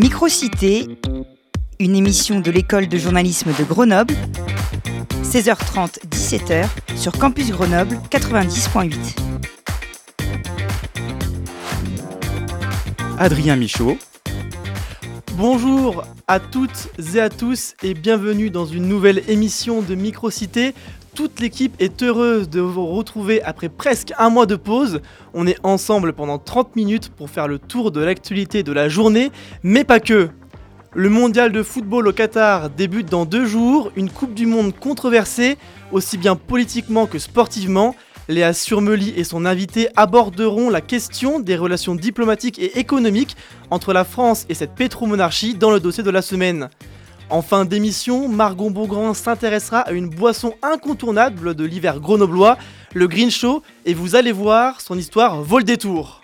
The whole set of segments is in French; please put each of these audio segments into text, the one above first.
Microcité, une émission de l'école de journalisme de Grenoble, 16h30, 17h sur Campus Grenoble 90.8. Adrien Michaud. Bonjour à toutes et à tous et bienvenue dans une nouvelle émission de Microcité. Toute l'équipe est heureuse de vous retrouver après presque un mois de pause. On est ensemble pendant 30 minutes pour faire le tour de l'actualité de la journée, mais pas que. Le mondial de football au Qatar débute dans deux jours, une Coupe du Monde controversée, aussi bien politiquement que sportivement. Léa Surmeli et son invité aborderont la question des relations diplomatiques et économiques entre la France et cette pétromonarchie dans le dossier de la semaine. En fin d'émission, Margot Beaugrand s'intéressera à une boisson incontournable de l'hiver grenoblois, le Green Show, et vous allez voir, son histoire vole des tours.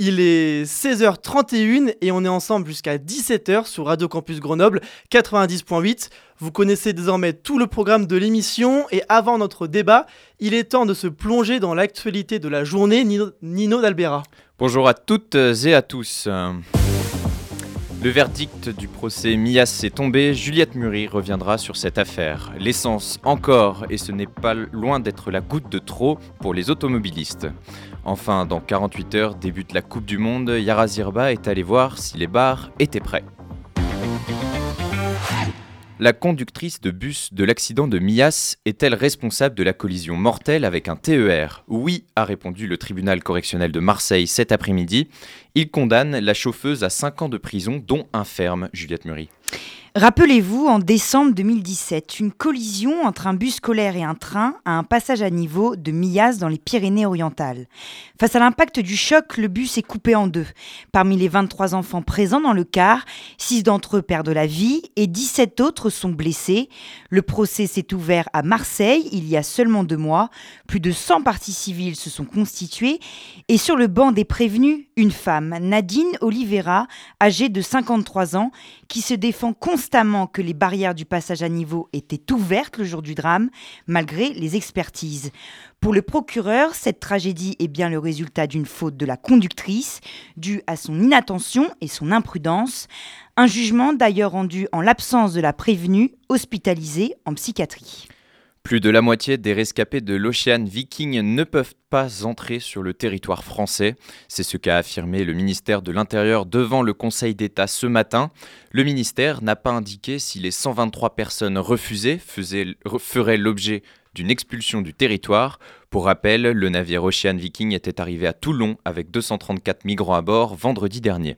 Il est 16h31 et on est ensemble jusqu'à 17h sur Radio Campus Grenoble 90.8. Vous connaissez désormais tout le programme de l'émission et avant notre débat, il est temps de se plonger dans l'actualité de la journée. Nino, Nino d'Albera. Bonjour à toutes et à tous. Le verdict du procès Mias est tombé, Juliette Murie reviendra sur cette affaire. L'essence encore, et ce n'est pas loin d'être la goutte de trop pour les automobilistes. Enfin, dans 48 heures débute la Coupe du Monde, Yara Zirba est allé voir si les bars étaient prêts. La conductrice de bus de l'accident de Mias est-elle responsable de la collision mortelle avec un TER Oui, a répondu le tribunal correctionnel de Marseille cet après-midi. Il condamne la chauffeuse à 5 ans de prison, dont un ferme, Juliette Murie. Rappelez-vous, en décembre 2017, une collision entre un bus scolaire et un train à un passage à niveau de Millas dans les Pyrénées-Orientales. Face à l'impact du choc, le bus est coupé en deux. Parmi les 23 enfants présents dans le car, 6 d'entre eux perdent la vie et 17 autres sont blessés. Le procès s'est ouvert à Marseille il y a seulement deux mois. Plus de 100 parties civiles se sont constituées et sur le banc des prévenus, une femme, Nadine Oliveira, âgée de 53 ans, qui se défend constamment que les barrières du passage à niveau étaient ouvertes le jour du drame, malgré les expertises. Pour le procureur, cette tragédie est bien le résultat d'une faute de la conductrice, due à son inattention et son imprudence. Un jugement d'ailleurs rendu en l'absence de la prévenue, hospitalisée en psychiatrie. Plus de la moitié des rescapés de l'Ocean Viking ne peuvent pas entrer sur le territoire français. C'est ce qu'a affirmé le ministère de l'Intérieur devant le Conseil d'État ce matin. Le ministère n'a pas indiqué si les 123 personnes refusées feraient l'objet d'une expulsion du territoire. Pour rappel, le navire Ocean Viking était arrivé à Toulon avec 234 migrants à bord vendredi dernier.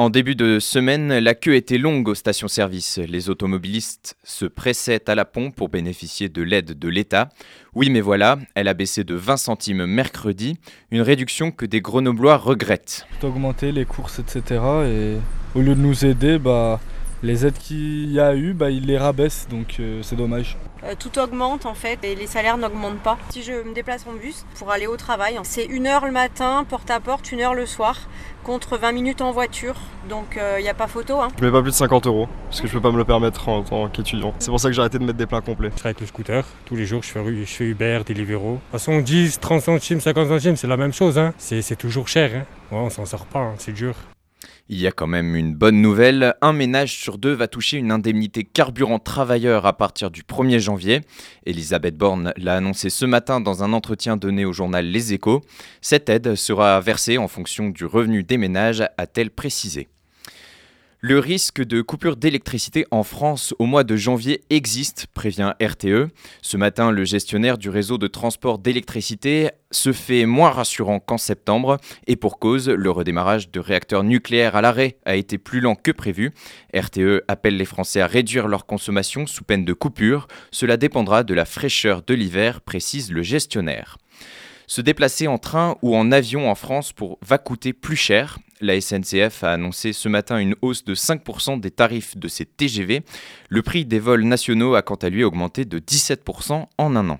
En début de semaine, la queue était longue aux stations-service. Les automobilistes se pressaient à la pompe pour bénéficier de l'aide de l'État. Oui, mais voilà, elle a baissé de 20 centimes mercredi, une réduction que des Grenoblois regrettent. Augmenter les courses, etc. Et au lieu de nous aider, bah, les aides qu'il y a eu, bah, ils les rabaissent, donc euh, c'est dommage. Euh, tout augmente en fait et les salaires n'augmentent pas. Si je me déplace en bus pour aller au travail, c'est une heure le matin, porte à porte, une heure le soir, contre 20 minutes en voiture. Donc il euh, n'y a pas photo. Hein. Je mets pas plus de 50 euros parce que je peux pas me le permettre en tant qu'étudiant. C'est pour ça que j'ai arrêté de mettre des pleins complets. Je travaille avec le scooter. Tous les jours, je fais, je fais Uber, Deliveroo. De toute façon, 10, 30 centimes, 50 centimes, c'est la même chose. Hein. C'est toujours cher. Hein. Ouais, on s'en sort pas, hein. c'est dur. Il y a quand même une bonne nouvelle, un ménage sur deux va toucher une indemnité carburant travailleur à partir du 1er janvier. Elisabeth Borne l'a annoncé ce matin dans un entretien donné au journal Les Échos. Cette aide sera versée en fonction du revenu des ménages, a-t-elle précisé. Le risque de coupure d'électricité en France au mois de janvier existe, prévient RTE. Ce matin, le gestionnaire du réseau de transport d'électricité se fait moins rassurant qu'en septembre, et pour cause, le redémarrage de réacteurs nucléaires à l'arrêt a été plus lent que prévu. RTE appelle les Français à réduire leur consommation sous peine de coupure. Cela dépendra de la fraîcheur de l'hiver, précise le gestionnaire. Se déplacer en train ou en avion en France va coûter plus cher. La SNCF a annoncé ce matin une hausse de 5% des tarifs de ses TGV. Le prix des vols nationaux a quant à lui augmenté de 17% en un an.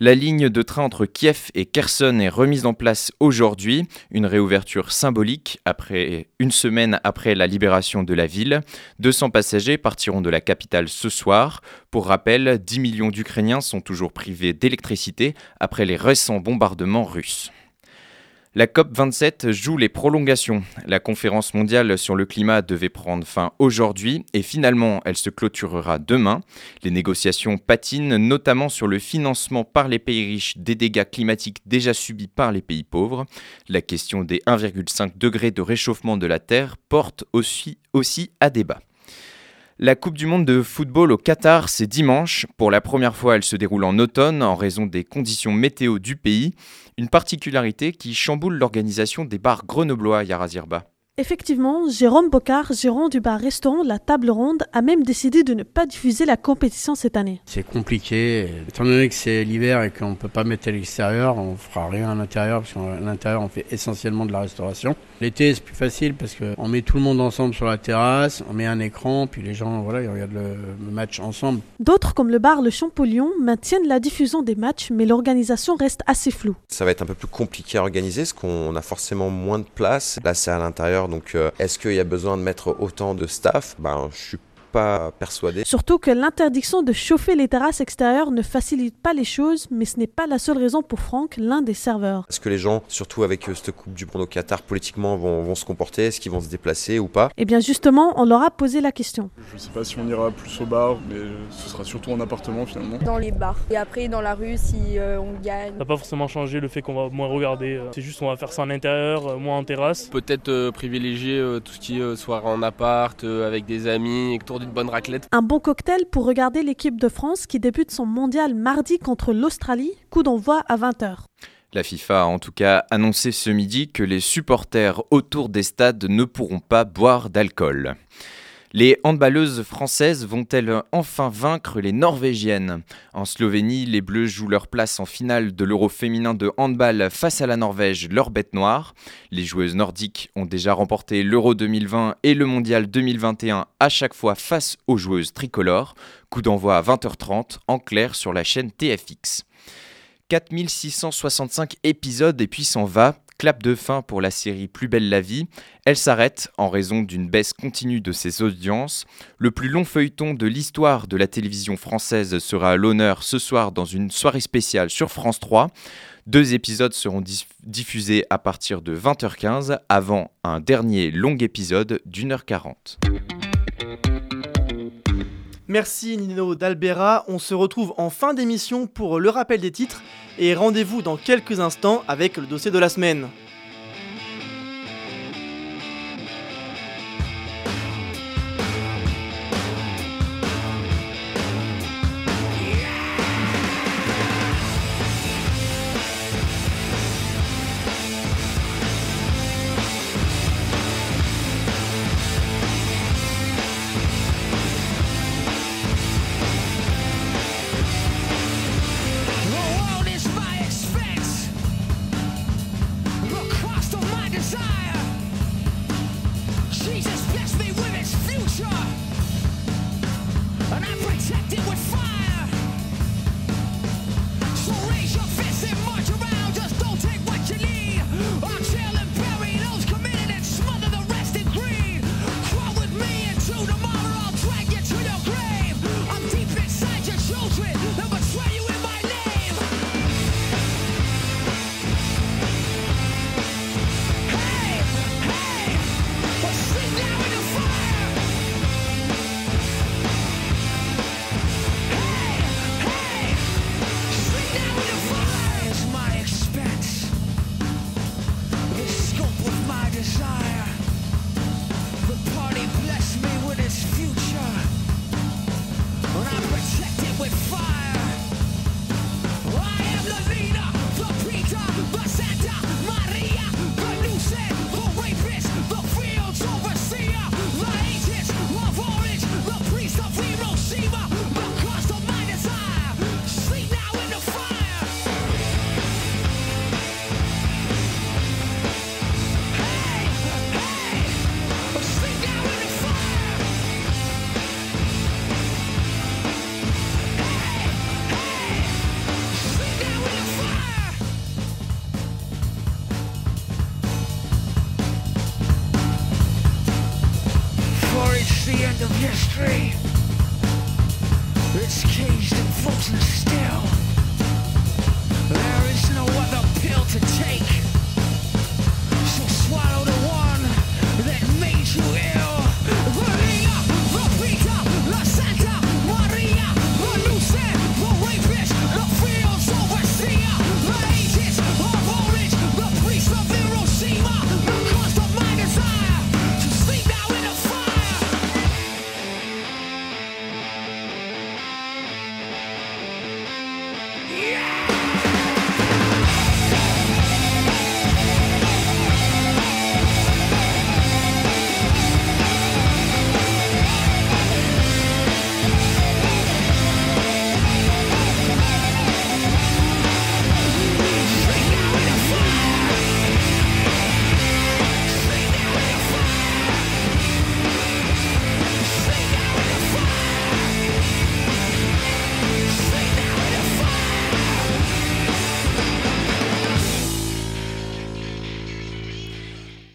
La ligne de train entre Kiev et Kherson est remise en place aujourd'hui, une réouverture symbolique après une semaine après la libération de la ville. 200 passagers partiront de la capitale ce soir. Pour rappel, 10 millions d'Ukrainiens sont toujours privés d'électricité après les récents bombardements russes. La COP27 joue les prolongations. La conférence mondiale sur le climat devait prendre fin aujourd'hui et finalement elle se clôturera demain. Les négociations patinent notamment sur le financement par les pays riches des dégâts climatiques déjà subis par les pays pauvres. La question des 1,5 degrés de réchauffement de la Terre porte aussi, aussi à débat. La Coupe du Monde de football au Qatar, c'est dimanche. Pour la première fois, elle se déroule en automne en raison des conditions météo du pays. Une particularité qui chamboule l'organisation des bars grenoblois, Yarazirba. Effectivement, Jérôme Bocard, gérant du bar-restaurant La Table Ronde, a même décidé de ne pas diffuser la compétition cette année. C'est compliqué. Étant donné que c'est l'hiver et qu'on ne peut pas mettre à l'extérieur, on fera rien à l'intérieur parce qu'à l'intérieur on fait essentiellement de la restauration. L'été c'est plus facile parce qu'on met tout le monde ensemble sur la terrasse, on met un écran, puis les gens voilà, ils regardent le match ensemble. D'autres comme le bar Le Champollion maintiennent la diffusion des matchs mais l'organisation reste assez floue. Ça va être un peu plus compliqué à organiser parce qu'on a forcément moins de place. Là c'est à l'intérieur donc euh, est-ce qu'il y a besoin de mettre autant de staff? Ben je suis pas persuadé. Surtout que l'interdiction de chauffer les terrasses extérieures ne facilite pas les choses, mais ce n'est pas la seule raison pour Franck, l'un des serveurs. Est-ce que les gens, surtout avec euh, cette Coupe du Monde au Qatar, politiquement vont, vont se comporter? Est-ce qu'ils vont se déplacer ou pas? Eh bien justement, on leur a posé la question. Je sais pas si on ira plus au bar, mais ce sera surtout en appartement finalement. Dans les bars. Et après dans la rue si euh, on gagne. Ça n'a pas forcément changé le fait qu'on va moins regarder. C'est juste on va faire ça en intérieur, moins en terrasse. Peut-être euh, privilégier euh, tout ce qui est euh, soirée en appart, euh, avec des amis, autour d'une bonne raclette. Un bon cocktail pour regarder l'équipe de France qui débute son mondial mardi contre l'Australie, coup d'envoi à 20h. La FIFA a en tout cas annoncé ce midi que les supporters autour des stades ne pourront pas boire d'alcool. Les handballeuses françaises vont-elles enfin vaincre les Norvégiennes? En Slovénie, les Bleus jouent leur place en finale de l'Euro féminin de handball face à la Norvège, leur bête noire. Les joueuses nordiques ont déjà remporté l'Euro 2020 et le Mondial 2021 à chaque fois face aux joueuses tricolores. Coup d'envoi à 20h30 en clair sur la chaîne TFX. 4665 épisodes et puis s'en va. Clap de fin pour la série Plus belle la vie. Elle s'arrête en raison d'une baisse continue de ses audiences. Le plus long feuilleton de l'histoire de la télévision française sera à l'honneur ce soir dans une soirée spéciale sur France 3. Deux épisodes seront diff- diffusés à partir de 20h15 avant un dernier long épisode d'une heure 40. Merci Nino d'Albera. On se retrouve en fin d'émission pour le rappel des titres et rendez-vous dans quelques instants avec le dossier de la semaine.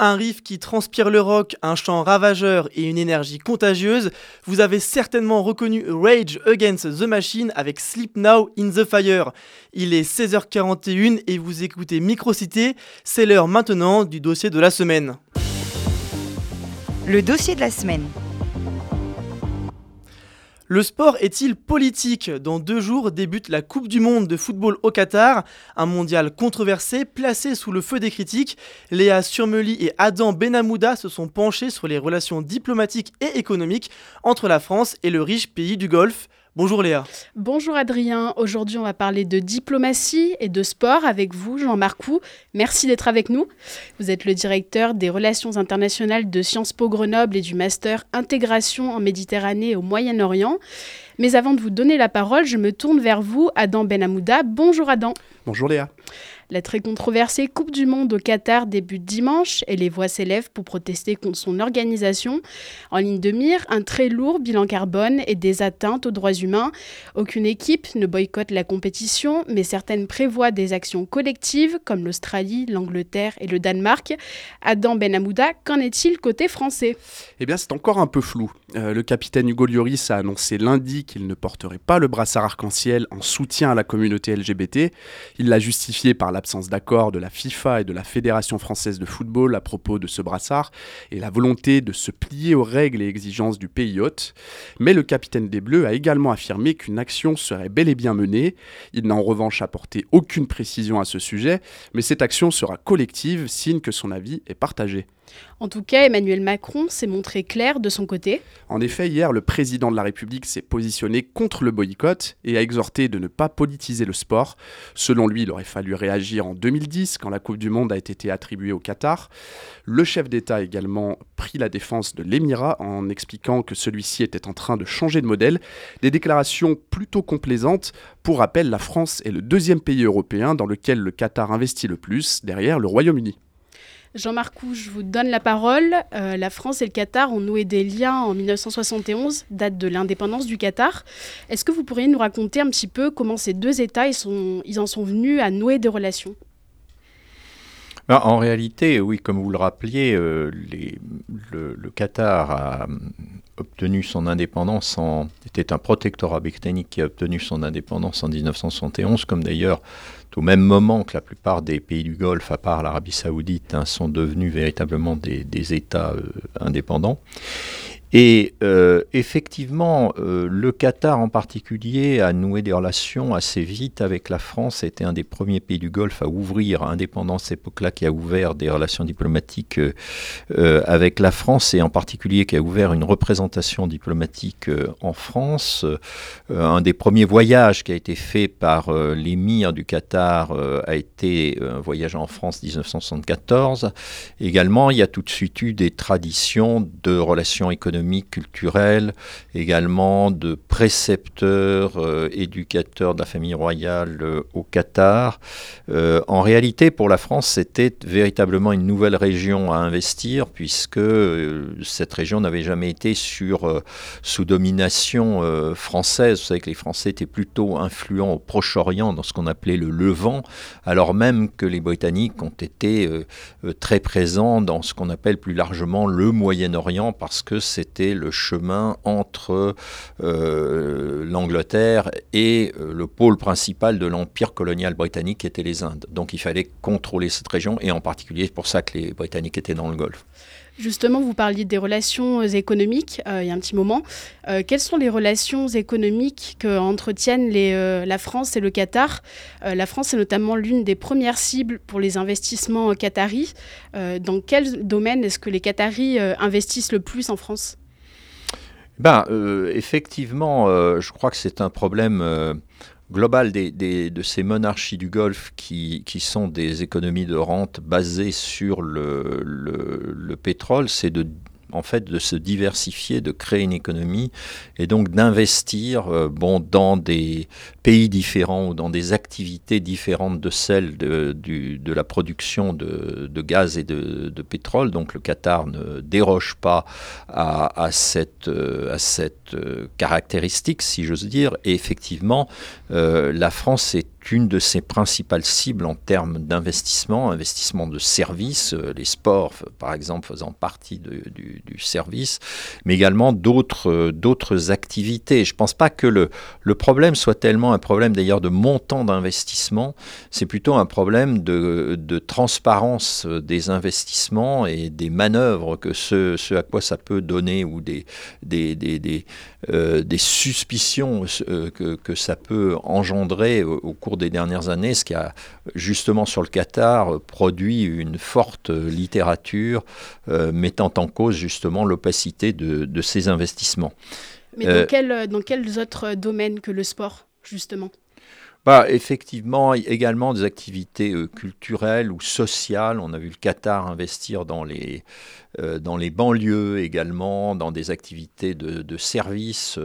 Un riff qui transpire le rock, un chant ravageur et une énergie contagieuse, vous avez certainement reconnu Rage Against the Machine avec Sleep Now in the Fire. Il est 16h41 et vous écoutez Microcité, c'est l'heure maintenant du dossier de la semaine. Le dossier de la semaine. Le sport est-il politique? Dans deux jours débute la Coupe du Monde de football au Qatar, un mondial controversé placé sous le feu des critiques. Léa Surmeli et Adam Benamouda se sont penchés sur les relations diplomatiques et économiques entre la France et le riche pays du Golfe. Bonjour Léa. Bonjour Adrien. Aujourd'hui, on va parler de diplomatie et de sport avec vous, Jean-Marc Roux. Merci d'être avec nous. Vous êtes le directeur des relations internationales de Sciences Po Grenoble et du master intégration en Méditerranée et au Moyen-Orient. Mais avant de vous donner la parole, je me tourne vers vous, Adam Benamouda. Bonjour Adam. Bonjour Léa. La très controversée Coupe du Monde au Qatar débute dimanche et les voix s'élèvent pour protester contre son organisation. En ligne de mire, un très lourd bilan carbone et des atteintes aux droits humains. Aucune équipe ne boycotte la compétition, mais certaines prévoient des actions collectives comme l'Australie, l'Angleterre et le Danemark. Adam Benamouda, qu'en est-il côté français? Eh bien, c'est encore un peu flou. Euh, le capitaine Hugo Lloris a annoncé lundi qu'il ne porterait pas le brassard arc-en-ciel en soutien à la communauté LGBT. Il l'a justifié par l'absence d'accord de la FIFA et de la Fédération française de football à propos de ce brassard et la volonté de se plier aux règles et exigences du pays hôte. Mais le capitaine des Bleus a également affirmé qu'une action serait bel et bien menée. Il n'a en revanche apporté aucune précision à ce sujet, mais cette action sera collective, signe que son avis est partagé. En tout cas, Emmanuel Macron s'est montré clair de son côté. En effet, hier, le président de la République s'est positionné contre le boycott et a exhorté de ne pas politiser le sport. Selon lui, il aurait fallu réagir en 2010 quand la Coupe du Monde a été attribuée au Qatar. Le chef d'État a également pris la défense de l'Émirat en expliquant que celui-ci était en train de changer de modèle. Des déclarations plutôt complaisantes. Pour rappel, la France est le deuxième pays européen dans lequel le Qatar investit le plus, derrière le Royaume-Uni. Jean-Marc je vous donne la parole. Euh, la France et le Qatar ont noué des liens en 1971, date de l'indépendance du Qatar. Est-ce que vous pourriez nous raconter un petit peu comment ces deux États ils, sont, ils en sont venus à nouer des relations? Ben, en réalité, oui, comme vous le rappeliez, euh, le, Qatar a obtenu son indépendance en... était un protectorat britannique qui a obtenu son indépendance en 1971, comme d'ailleurs au même moment que la plupart des pays du Golfe, à part l'Arabie saoudite, hein, sont devenus véritablement des, États euh, indépendants. Et euh, effectivement, euh, le Qatar en particulier a noué des relations assez vite avec la France. C'était un des premiers pays du Golfe à ouvrir, à cette époque-là, qui a ouvert des relations diplomatiques euh, avec la France et en particulier qui a ouvert une représentation diplomatique en France. un des premiers voyages qui a été fait par l'émir du Qatar a été un voyage en France 1974. Également, il y a tout de suite eu des traditions de relations économiques culturelle, également de précepteurs, euh, éducateurs de la famille royale euh, au Qatar. Euh, en réalité, pour la France, c'était véritablement une nouvelle région à investir, puisque cette région n'avait jamais été sous domination française. Vous savez que les Français étaient plutôt influents au Proche-Orient, dans ce qu'on appelait le Levant, alors même que les Britanniques ont été très présents dans ce qu'on appelle plus largement le Moyen-Orient, parce que c'est c'était le chemin entre euh, l'Angleterre et euh, le pôle principal de l'empire colonial britannique qui était les Indes. Donc il fallait contrôler cette région et en particulier c'est pour ça que les Britanniques étaient dans le Golfe. Justement, vous parliez des relations économiques il y a un petit moment. quelles sont les relations économiques qu'entretiennent les, la France et le Qatar? La France est notamment l'une des premières cibles pour les investissements qataris. dans quel domaine est-ce que les Qataris investissent le plus en France? Ben, euh, Effectivement, euh, je crois que c'est un problème euh, global des, de ces monarchies du Golfe qui, sont des économies de rente basées sur le, le, le pétrole, c'est de en fait de se diversifier, de créer une économie et donc d'investir euh, bon, dans des pays différents ou dans des activités différentes de celles de, de la production de, de, gaz et de, pétrole. Donc le Qatar ne déroge pas à, à cette, euh, à cette euh, caractéristique, si j'ose dire. Et effectivement, la France est une de ses principales cibles en termes d'investissement, investissement de services, les sports par exemple faisant partie de- du, du service, mais également d'autres euh, activités. Je ne pense pas que le, le problème soit tellement un problème d'ailleurs de montant d'investissement, c'est plutôt un problème de, de transparence des investissements et des manœuvres que ce, ce à quoi ça peut donner ou des, des, des, des, euh, des suspicions euh, que, que ça peut engendrer au, cours des dernières années, ce qui a justement sur le Qatar euh, produit une forte littérature euh, mettant en cause justement l'opacité de, de ces investissements. Mais Euh, dans, quel- dans quels autres domaines que le sport, justement? Effectivement, également des activités euh, culturelles ou sociales. On a vu le Qatar investir dans les, euh, dans les banlieues également, dans des activités de, de services,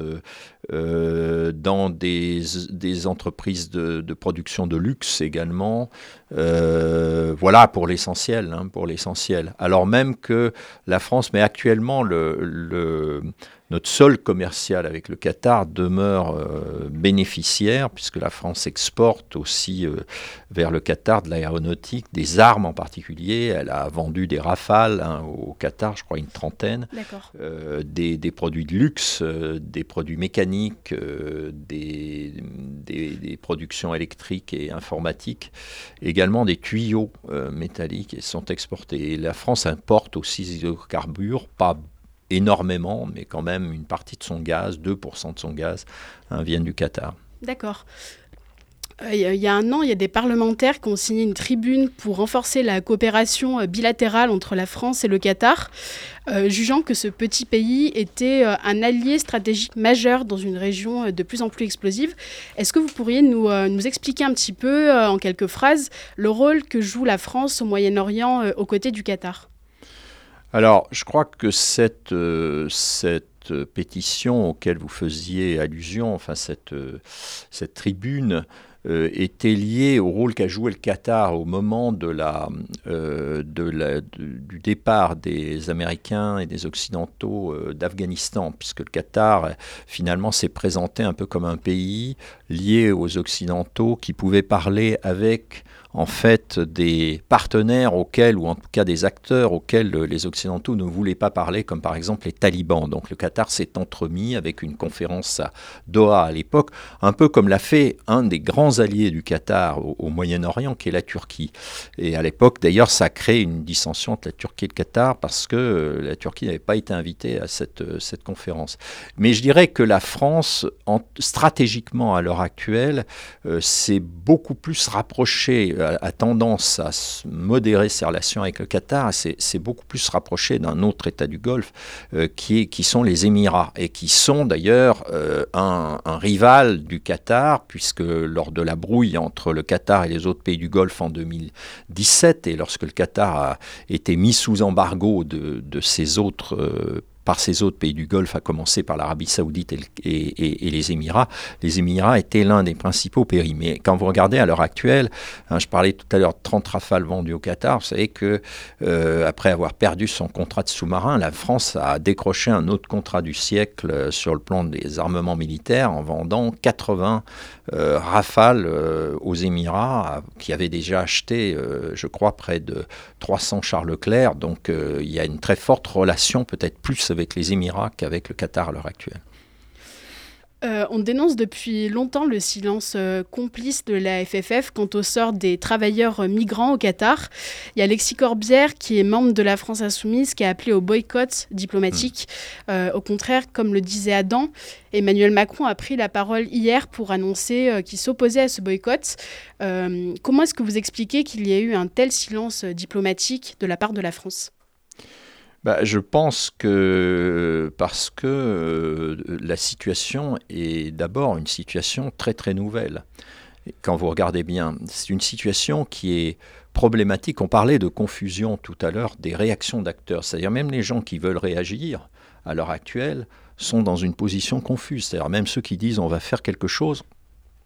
euh, dans des, des entreprises de, de production de luxe également. Voilà pour l'essentiel, hein, pour l'essentiel. Alors même que la France, mais actuellement le, le- notre solde commercial avec le Qatar demeure euh, bénéficiaire, puisque la France exporte aussi euh, vers le Qatar de l'aéronautique, des armes en particulier. Elle a vendu des rafales hein, au Qatar, je crois une trentaine. D'accord. Euh, des, des produits de luxe, euh, des produits mécaniques, des, des, des productions électriques et informatiques, également des tuyaux métalliques et sont exportés. Et la France importe aussi des hydrocarbures, pas énormément, mais quand même une partie de son gaz, 2% de son gaz, hein, viennent du Qatar. D'accord. Euh, Il y a- un an, il y a des parlementaires qui ont signé une tribune pour renforcer la coopération euh, bilatérale entre la France et le Qatar, euh, jugeant que ce petit pays était un allié stratégique majeur dans une région de plus en plus explosive. Est-ce que vous pourriez nous, expliquer un petit peu, en quelques phrases, le rôle que joue la France au Moyen-Orient aux côtés du Qatar? Alors, je crois que cette, euh, cette euh, pétition auquel vous faisiez allusion, enfin cette, euh, cette tribune, était liée au rôle qu'a joué le Qatar au moment la, du départ des Américains et des Occidentaux d'Afghanistan, puisque le Qatar, finalement, s'est présenté un peu comme un pays lié aux Occidentaux qui pouvait parler avec en fait des partenaires auxquels, ou en tout cas des acteurs auxquels euh, les Occidentaux ne voulaient pas parler, comme par exemple les talibans. Donc le Qatar s'est entremis avec une conférence à Doha à l'époque, un peu comme l'a fait un des grands alliés du Qatar au, Moyen-Orient, qui est la Turquie. Et à l'époque, d'ailleurs, ça a créé une dissension entre la Turquie et le Qatar parce que euh, la Turquie n'avait pas été invitée à cette, euh, cette conférence. Mais je dirais que la France, en- stratégiquement à l'heure actuelle, s'est beaucoup plus rapprochée, a, tendance à modérer ses relations avec le Qatar, c'est beaucoup plus rapproché d'un autre État du Golfe euh, qui, est- qui sont les Émirats et qui sont d'ailleurs euh, un, un rival du Qatar puisque lors de la brouille entre le Qatar et les autres pays du Golfe en 2017 et lorsque le Qatar a été mis sous embargo de, de ces autres euh, par ces autres pays du Golfe, à commencer par l'Arabie Saoudite et, le- et- et- et les Émirats. Les Émirats étaient l'un des principaux pays. Mais quand vous regardez à l'heure actuelle, hein, je parlais tout à l'heure de 30 rafales vendues au Qatar, vous savez que euh, après avoir perdu son contrat de sous-marin, la France a décroché un autre contrat du siècle euh, sur le plan des armements militaires en vendant 80 euh, rafales aux Émirats, qui avaient déjà acheté, je crois, près de 300 chars Leclerc. Donc il y a une très forte relation, peut-être plus avec les Émirats qu'avec le Qatar à l'heure actuelle. Euh, on dénonce depuis longtemps le silence euh, complice de la FFF quant au sort des travailleurs euh, migrants au Qatar. Il y a Alexis Corbière, qui est membre de la France Insoumise, qui a appelé au boycott diplomatique. Au contraire, comme le disait Adam, Emmanuel Macron a pris la parole hier pour annoncer qu'il s'opposait à ce boycott. Comment est-ce que vous expliquez qu'il y a eu un tel silence diplomatique de la part de la France? Bah, je pense que parce que euh, la situation est d'abord une situation très très nouvelle. Quand vous regardez bien, c'est une situation qui est problématique. On parlait de confusion tout à l'heure des réactions d'acteurs, c'est-à-dire même les gens qui veulent réagir à l'heure actuelle sont dans une position confuse. C'est-à-dire même ceux qui disent on va faire quelque chose,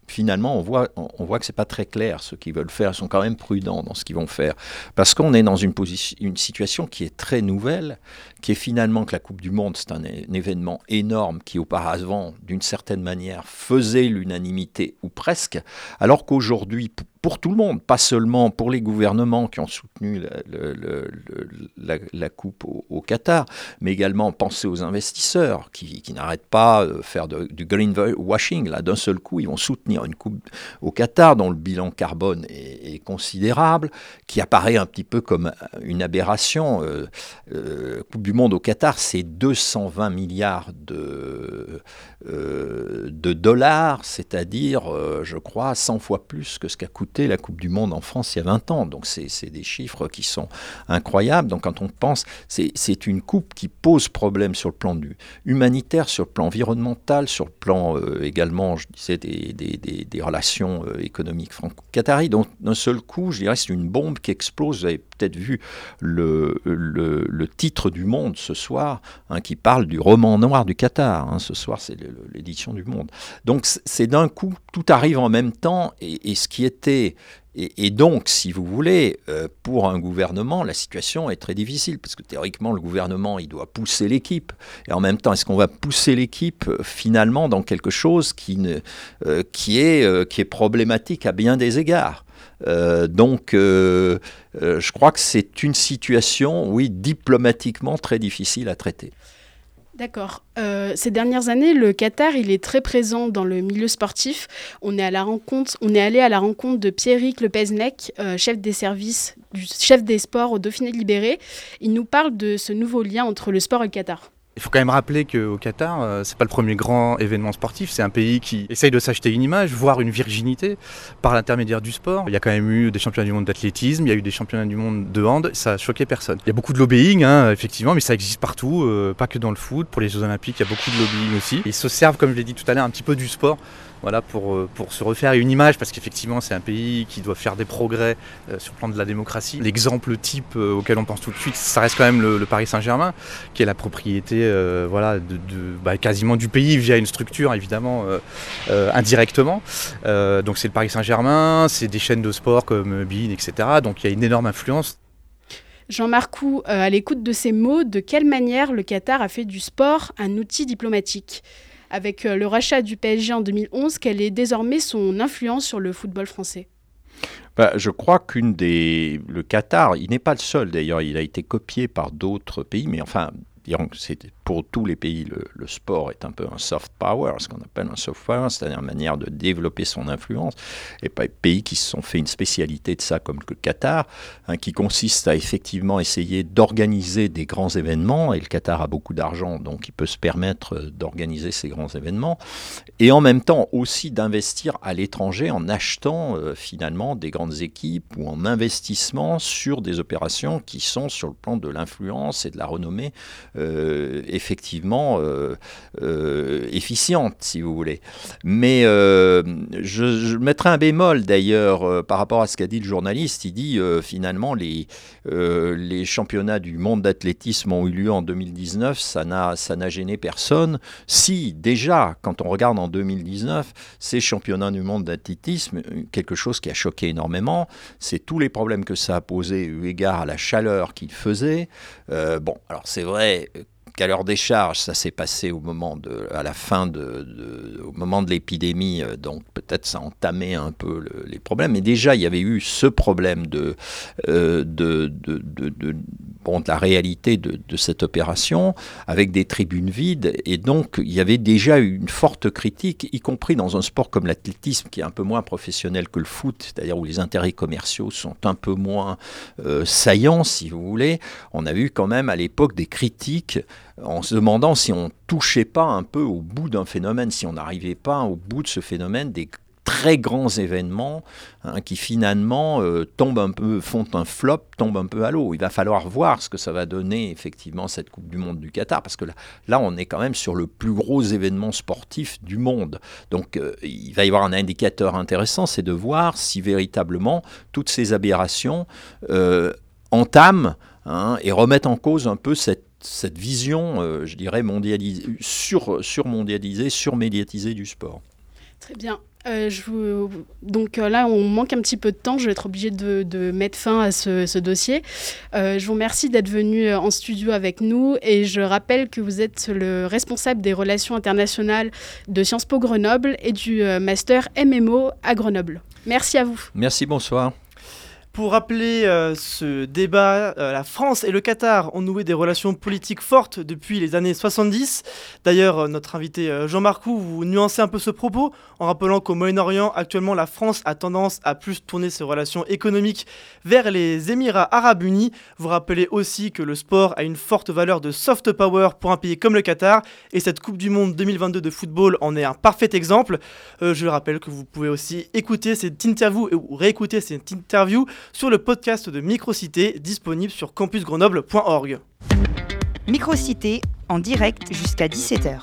finalement, on voit, on voit que pas très clair ce qu'ils veulent faire. Ils sont quand même prudents dans ce qu'ils vont faire. Parce qu'on est dans une situation qui est très nouvelle, qui est finalement que la Coupe du Monde, c'est un, un, événement énorme qui auparavant, d'une certaine manière, faisait l'unanimité, ou presque, alors qu'aujourd'hui, pour tout le monde, pas seulement pour les gouvernements qui ont soutenu la, Coupe au, Qatar, mais également penser aux investisseurs qui, n'arrêtent pas de faire du greenwashing. Là, d'un seul coup, ils vont soutenir une Coupe au Qatar dont le bilan carbone est, considérable, qui apparaît un petit peu comme une aberration. Euh, euh, coupe du Monde au Qatar, c'est 220 milliards de, euh, de dollars, c'est-à-dire, euh, je crois, 100 fois plus que ce qu'a la Coupe du Monde en France il y a 20 ans. Donc c'est des chiffres qui sont incroyables. Donc quand on pense, c'est une coupe qui pose problème sur le plan du humanitaire, sur le plan environnemental, sur le plan euh, également, je disais, des, des, des, des relations euh, économiques franco-qataries. Donc d'un seul coup, je dirais, c'est une bombe qui explose. Vous avez peut-être vu le, le, le, titre du Monde ce soir, hein, qui parle du roman noir du Qatar. Hein. Ce soir, c'est l'édition du Monde. Donc c'est d'un coup, tout arrive en même temps, et, et ce qui était et, donc, si vous voulez, euh, pour un gouvernement, la situation est très difficile, parce que théoriquement, le gouvernement, il doit pousser l'équipe. Et en même temps, est-ce qu'on va pousser l'équipe euh, finalement dans quelque chose euh, qui, est, problématique à bien des égards? Donc, je crois que c'est une situation, oui, diplomatiquement très difficile à traiter. D'accord. Euh, ces dernières années, le Qatar, il est très présent dans le milieu sportif. On est, allé à la rencontre de Pierrick Lepesnec, euh, chef des services, chef des sports au Dauphiné libéré. Il nous parle de ce nouveau lien entre le sport et le Qatar. Il faut quand même rappeler qu'au Qatar, euh, c'est pas le premier grand événement sportif. C'est un pays qui essaye de s'acheter une image, voire une virginité, par l'intermédiaire du sport. Il y a quand même eu des championnats du monde d'athlétisme, il y a eu des championnats du monde de hand. Ça a choqué personne. Il y a beaucoup de lobbying, hein, effectivement, mais ça existe partout, euh, pas que dans le foot. Pour les Jeux Olympiques, il y a beaucoup de lobbying aussi. Ils se servent, comme je l'ai dit tout à l'heure, un petit peu du sport voilà, pour, euh, pour se refaire une image, parce qu'effectivement c'est un pays qui doit faire des progrès euh, sur le plan de la démocratie. L'exemple type euh, auquel on pense tout de suite, ça reste quand même le, Paris Saint-Germain, qui est la propriété voilà, de, bah, quasiment du pays via une structure évidemment indirectement. donc c'est le Paris Saint-Germain, c'est des chaînes de sport comme Bein, etc. Donc il y a une énorme influence. Jean-Marc Roux, à l'écoute de ces mots, de quelle manière le Qatar a fait du sport un outil diplomatique? Avec le rachat du PSG en 2011, quelle est désormais son influence sur le football français? Bah, je crois qu'une des. Le Qatar, il n'est pas le seul d'ailleurs, il a été copié par d'autres pays, mais enfin, c'est pour tous les pays, le, sport est un peu un soft power, ce qu'on appelle un soft power, c'est-à-dire une manière de développer son influence. Et pas pays qui se sont fait une spécialité de ça, comme le Qatar, hein, qui consiste à effectivement essayer d'organiser des grands événements. Et le Qatar a beaucoup d'argent, donc il peut se permettre d'organiser ces grands événements. Et en même temps aussi d'investir à l'étranger en achetant euh, finalement des grandes équipes ou en investissement sur des opérations qui sont sur le plan de l'influence et de la renommée. Euh, effectivement euh, euh, efficiente, si vous voulez. Mais euh, je, je, mettrai un bémol d'ailleurs par rapport à ce qu'a dit le journaliste. Il dit finalement les, les championnats du monde d'athlétisme ont eu lieu en 2019, ça n'a, ça n'a gêné personne. Si déjà, quand on regarde en 2019, ces championnats du monde d'athlétisme, quelque chose qui a choqué énormément, c'est tous les problèmes que ça a posé eu égard à la chaleur qu'il faisait. bon, alors c'est vrai qu'à leur décharge, ça s'est passé au moment de, à la fin de, au moment de l'épidémie, donc peut-être ça entamait un peu le, les problèmes. Mais déjà, il y avait eu ce problème de, euh, de, bon, de la réalité de, cette opération, avec des tribunes vides, et donc il y avait déjà eu une forte critique, y compris dans un sport comme l'athlétisme, qui est un peu moins professionnel que le foot, c'est-à-dire où les intérêts commerciaux sont un peu moins euh, saillants, si vous voulez. On a eu quand même à l'époque des critiques en se demandant si on touchait pas un peu au bout d'un phénomène, si on n'arrivait pas au bout de ce phénomène des très grands événements hein, qui finalement euh, tombent un peu, font un flop, tombent un peu à l'eau. Il va falloir voir ce que ça va donner effectivement cette Coupe du Monde du Qatar, parce que là, on est quand même sur le plus gros événement sportif du monde. Donc euh, il va y avoir un indicateur intéressant, c'est de voir si véritablement toutes ces aberrations euh, entament hein, et remettent en cause un peu cette vision, je dirais, mondialisée, sur, surmondialisée, surmédiatisée du sport. Très bien. Euh, je Donc euh, là, on manque un petit peu de temps. Je vais être obligée de, mettre fin à ce, dossier. Euh, je vous remercie d'être venu en studio avec nous et je rappelle que vous êtes le responsable des relations internationales de Sciences Po Grenoble et du master MMO à Grenoble. Merci à vous. Merci, bonsoir. Pour rappeler euh, ce débat, euh, la France et le Qatar ont noué des relations politiques fortes depuis les années 70. D'ailleurs, euh, notre invité Jean Marcoux vous nuancez un peu ce propos en rappelant qu'au Moyen-Orient, actuellement, la France a tendance à plus tourner ses relations économiques vers les Émirats arabes unis. Vous rappelez aussi que le sport a une forte valeur de soft power pour un pays comme le Qatar et cette Coupe du Monde 2022 de football en est un parfait exemple. Je rappelle que vous pouvez aussi écouter cette interview ou réécouter cette interview sur le podcast de Microcité disponible sur campusgrenoble.org. Microcité en direct jusqu'à 17h.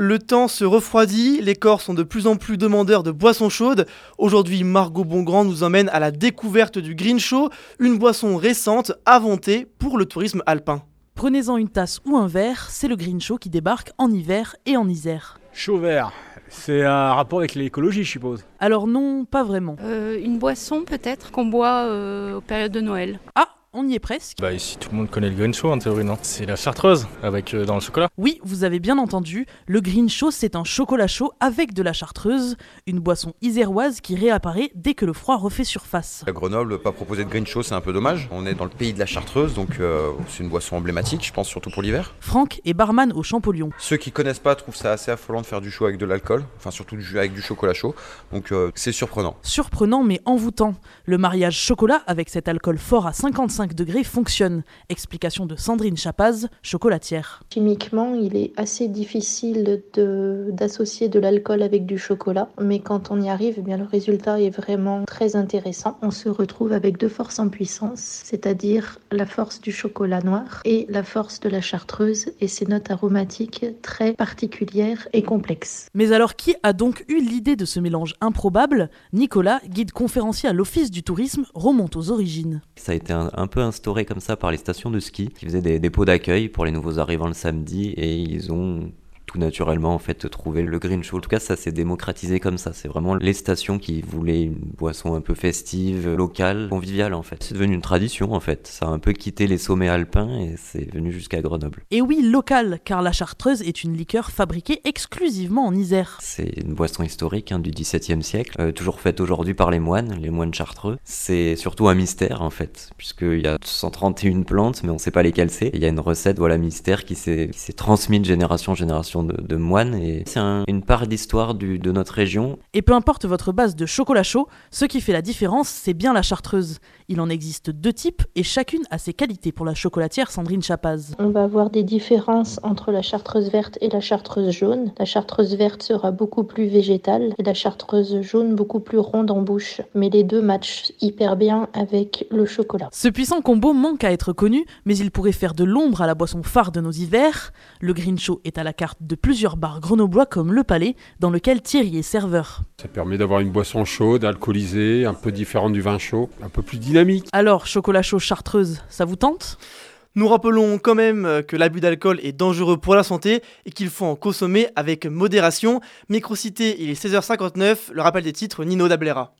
Le temps se refroidit, les corps sont de plus en plus demandeurs de boissons chaudes. Aujourd'hui, Margot Bongrand nous emmène à la découverte du Green Show, une boisson récente inventée pour le tourisme alpin. Prenez-en une tasse ou un verre, c'est le Green Show qui débarque en hiver et en Isère. Chaud vert, c'est un rapport avec l'écologie, je suppose. Alors non, pas vraiment. Euh, une boisson peut-être qu'on boit euh, aux périodes de Noël. Ah, on y est presque. Bah ici tout le monde connaît le Green Show en théorie, non C'est la chartreuse avec euh, dans le chocolat. Oui, vous avez bien entendu, le Green Show c'est un chocolat chaud avec de la chartreuse, une boisson iséroise qui réapparaît dès que le froid refait surface. À Grenoble, pas proposer de green show, c'est un peu dommage. On est dans le pays de la chartreuse, donc euh, c'est une boisson emblématique, je pense surtout pour l'hiver. Franck est barman au Champollion. Ceux qui connaissent pas trouvent ça assez affolant de faire du chaud avec de l'alcool, enfin surtout du, avec du chocolat chaud, donc euh, c'est surprenant. Surprenant mais envoûtant. Le mariage chocolat avec cet alcool fort à 55 degrés fonctionne. Explication de Sandrine Chapaz, chocolatière. Chimiquement, il est assez difficile de- d'associer de, l'alcool avec du chocolat, mais quand on y arrive, eh bien, le résultat est vraiment très intéressant. On se retrouve avec deux forces en puissance, c'est-à-dire la force du chocolat noir et la force de la chartreuse et ses notes aromatiques très particulières et complexes. Mais alors qui a donc eu l'idée de ce mélange improbable? Nicolas, guide conférencier à l'Office du tourisme, remonte aux origines. Ça a été un, un peu instauré comme ça par les stations de ski qui faisaient des dépôts d'accueil pour les nouveaux arrivants le samedi et ils ont tout naturellement en fait trouvé le green show. En tout cas, ça s'est démocratisé comme ça. C'est vraiment les stations qui voulaient une boisson un peu festive, locale, conviviale en fait. C'est devenu une tradition en fait. Ça a un peu quitté les sommets alpins et c'est venu jusqu'à Grenoble. Et oui, local, car la chartreuse est une liqueur fabriquée exclusivement en Isère. C'est une boisson historique hein, du XVIIe siècle, euh, toujours faite aujourd'hui par les moines, les moines chartreux. C'est surtout un mystère en fait, puisqu'il y a 131 plantes, mais on ne sait pas lesquelles c'est. Il y a une recette, voilà, mystère qui s'est transmise de génération en génération de, de moines, et c'est un- une part d'histoire de notre région. Et peu importe votre base de chocolat chaud, ce qui fait la différence, c'est bien la chartreuse. Il en existe deux types et chacune a ses qualités pour la chocolatière Sandrine Chapaz. On va avoir des différences entre la chartreuse verte et la chartreuse jaune. La chartreuse verte sera beaucoup plus végétale et la chartreuse jaune beaucoup plus ronde en bouche. Mais les deux matchent hyper bien avec le chocolat. Ce puissant combo manque à être connu, mais il pourrait faire de l'ombre à la boisson phare de nos hivers. Le Green Show est à la carte de plusieurs bars grenoblois comme Le Palais, dans lequel Thierry est serveur. Ça permet d'avoir une boisson chaude, alcoolisée, un peu différente du vin chaud, un peu plus dynamique. Alors, chocolat chaud chartreuse, ça vous tente? Nous rappelons quand même euh, que l'abus d'alcool est dangereux pour la santé et qu'il faut en consommer avec modération. Microcité, il est 16h59, le rappel des titres Nino Dablera.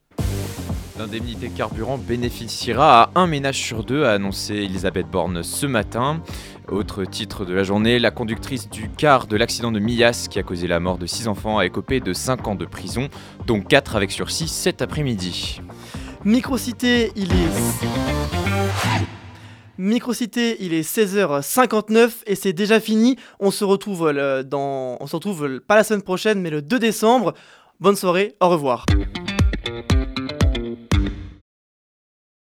L'indemnité carburant bénéficiera à un ménage sur deux, a annoncé Elisabeth Borne ce matin. Autre titre de la journée, la conductrice du car de l'accident de Millas qui a causé la mort de 6 enfants a écopé de 5 ans de prison, dont 4 avec sursis cet après-midi. Microcité, il est. Il est 16h59 et c'est déjà fini. On se retrouve retrouve le- pas la semaine prochaine, mais le 2 décembre. Bonne soirée, au revoir.